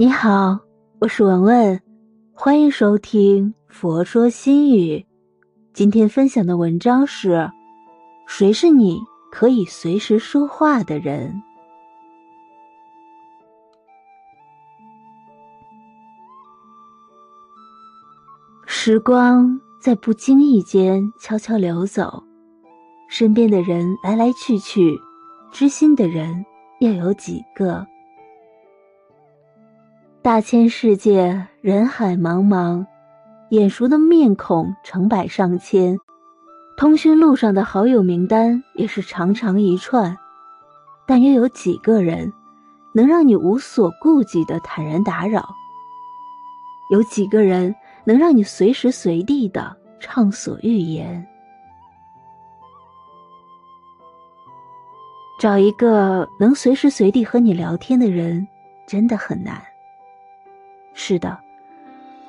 你好，我是文文，欢迎收听《佛说心语》。今天分享的文章是：谁是你可以随时说话的人？时光在不经意间悄悄流走，身边的人来来去去，知心的人又有几个？大千世界，人海茫茫，眼熟的面孔成百上千，通讯录上的好友名单也是长长一串，但又有几个人能让你无所顾忌的坦然打扰？有几个人能让你随时随地的畅所欲言？找一个能随时随地和你聊天的人，真的很难。是的，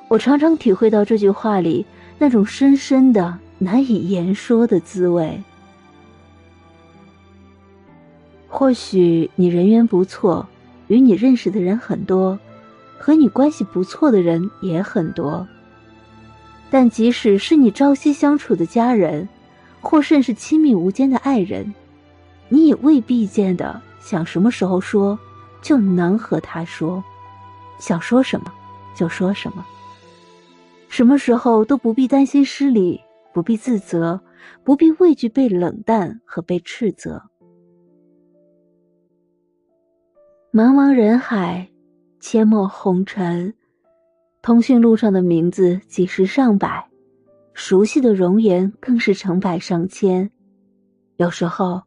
我常常体会到这句话里那种深深的、难以言说的滋味。或许你人缘不错，与你认识的人很多，和你关系不错的人也很多。但即使是你朝夕相处的家人，或甚是亲密无间的爱人，你也未必见得想什么时候说就能和他说，想说什么。就说什么，什么时候都不必担心失礼，不必自责，不必畏惧被冷淡和被斥责。茫茫人海，阡陌红尘，通讯录上的名字几十上百，熟悉的容颜更是成百上千。有时候，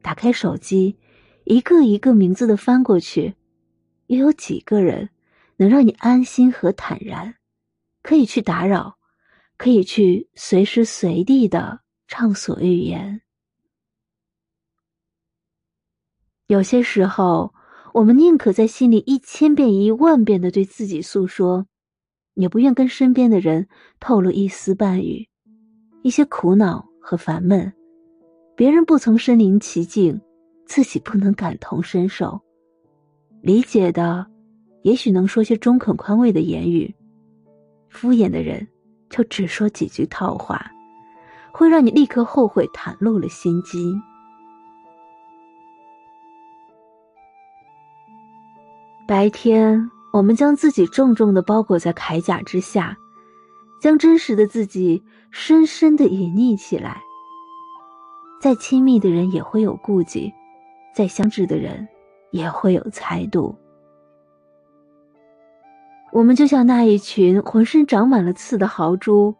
打开手机，一个一个名字的翻过去，又有几个人？能让你安心和坦然，可以去打扰，可以去随时随地的畅所欲言。有些时候，我们宁可在心里一千遍一万遍的对自己诉说，也不愿跟身边的人透露一丝半语，一些苦恼和烦闷，别人不曾身临其境，自己不能感同身受，理解的。也许能说些中肯宽慰的言语，敷衍的人就只说几句套话，会让你立刻后悔袒露了心机。白天，我们将自己重重的包裹在铠甲之下，将真实的自己深深的隐匿起来。再亲密的人也会有顾忌，再相知的人也会有猜度。我们就像那一群浑身长满了刺的豪猪，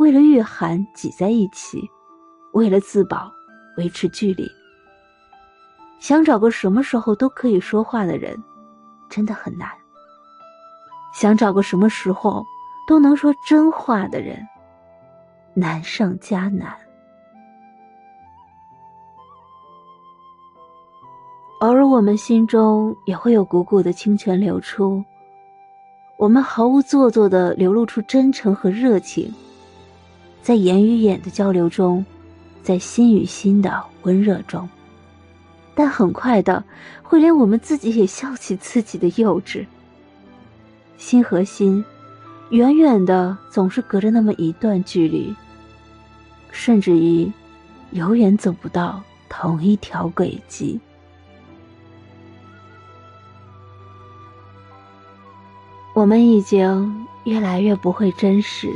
为了御寒挤在一起，为了自保维持距离。想找个什么时候都可以说话的人，真的很难。想找个什么时候都能说真话的人，难上加难。偶尔，我们心中也会有汩汩的清泉流出。我们毫无做作的流露出真诚和热情，在眼与眼的交流中，在心与心的温热中，但很快的会连我们自己也笑起自己的幼稚。心和心，远远的总是隔着那么一段距离，甚至于，永远走不到同一条轨迹。我们已经越来越不会真实，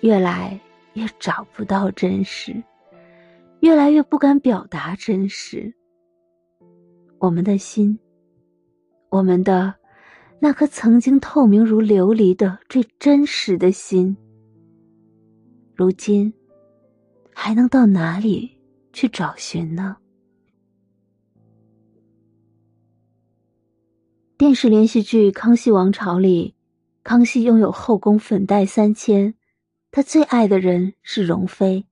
越来越找不到真实，越来越不敢表达真实。我们的心，我们的那颗曾经透明如琉璃的最真实的心，如今还能到哪里去找寻呢？电视连续剧《康熙王朝》里，康熙拥有后宫粉黛三千，他最爱的人是容妃。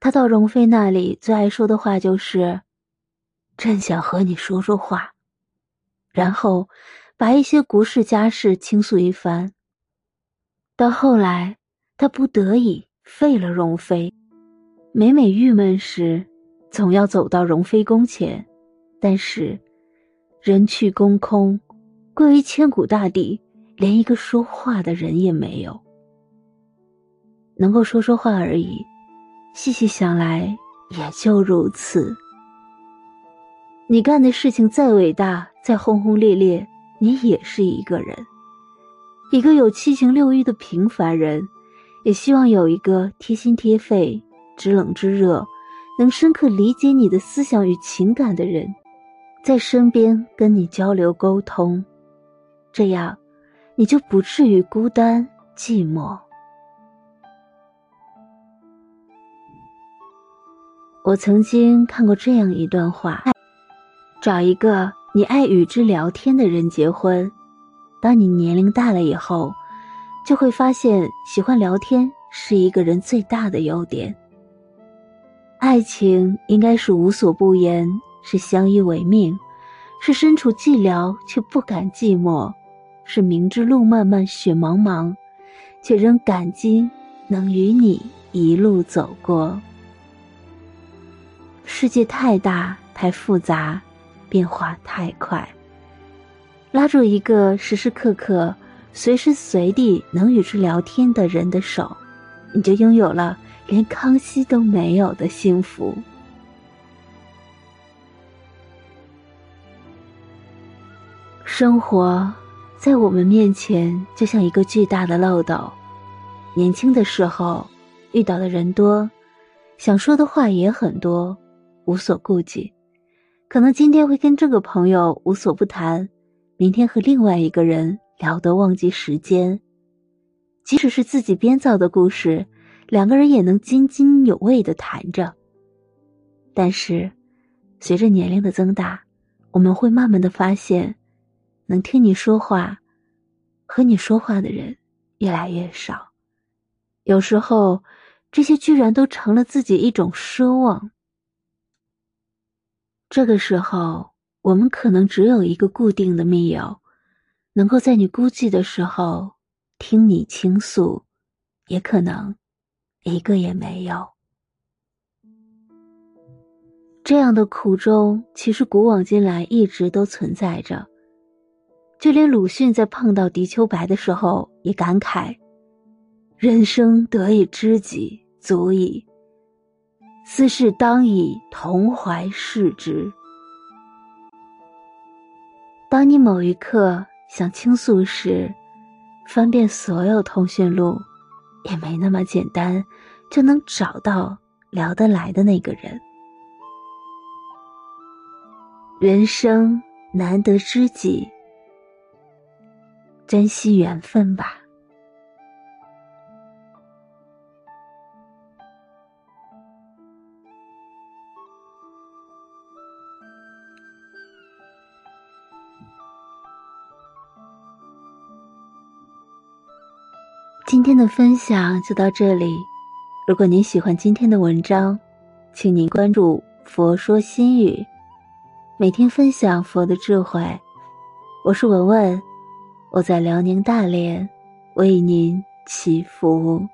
他到容妃那里最爱说的话就是：“朕想和你说说话。”然后把一些国事家事倾诉一番。到后来，他不得已废了容妃，每每郁闷时，总要走到容妃宫前，但是。人去宫空，归于千古大地，连一个说话的人也没有。能够说说话而已，细细想来，也就如此。你干的事情再伟大，再轰轰烈烈，你也是一个人，一个有七情六欲的平凡人，也希望有一个贴心贴肺、知冷知热、能深刻理解你的思想与情感的人，在身边跟你交流沟通，这样，你就不至于孤单寂寞。我曾经看过这样一段话。找一个你爱与之聊天的人结婚。当你年龄大了以后，就会发现喜欢聊天是一个人最大的优点。爱情应该是无所不言，是相依为命，是身处寂寥却不敢寂寞，是明知路漫漫雪茫茫，却仍感激能与你一路走过。世界太大，太复杂。变化太快，拉住一个时时刻刻、随时随地能与之聊天的人的手，你就拥有了连康熙都没有的幸福。生活在我们面前就像一个巨大的漏斗，年轻的时候遇到的人多，想说的话也很多，无所顾忌。可能今天会跟这个朋友无所不谈，明天和另外一个人聊得忘记时间。即使是自己编造的故事，两个人也能津津有味的谈着。但是，随着年龄的增大，我们会慢慢的发现，能听你说话、和你说话的人越来越少。有时候，这些居然都成了自己一种奢望。这个时候，我们可能只有一个固定的密友，能够在你孤寂的时候听你倾诉，也可能一个也没有。这样的苦衷，其实古往今来一直都存在着。就连鲁迅在碰到狄秋白的时候，也感慨：“人生得一知己，足矣。”斯事当以同怀视之。当你某一刻想倾诉时，翻遍所有通讯录，也没那么简单就能找到聊得来的那个人。人生难得知己，珍惜缘分吧。今天的分享就到这里。如果您喜欢今天的文章，请您关注“佛说心语”，每天分享佛的智慧。我是文文，我在辽宁大连为您祈福。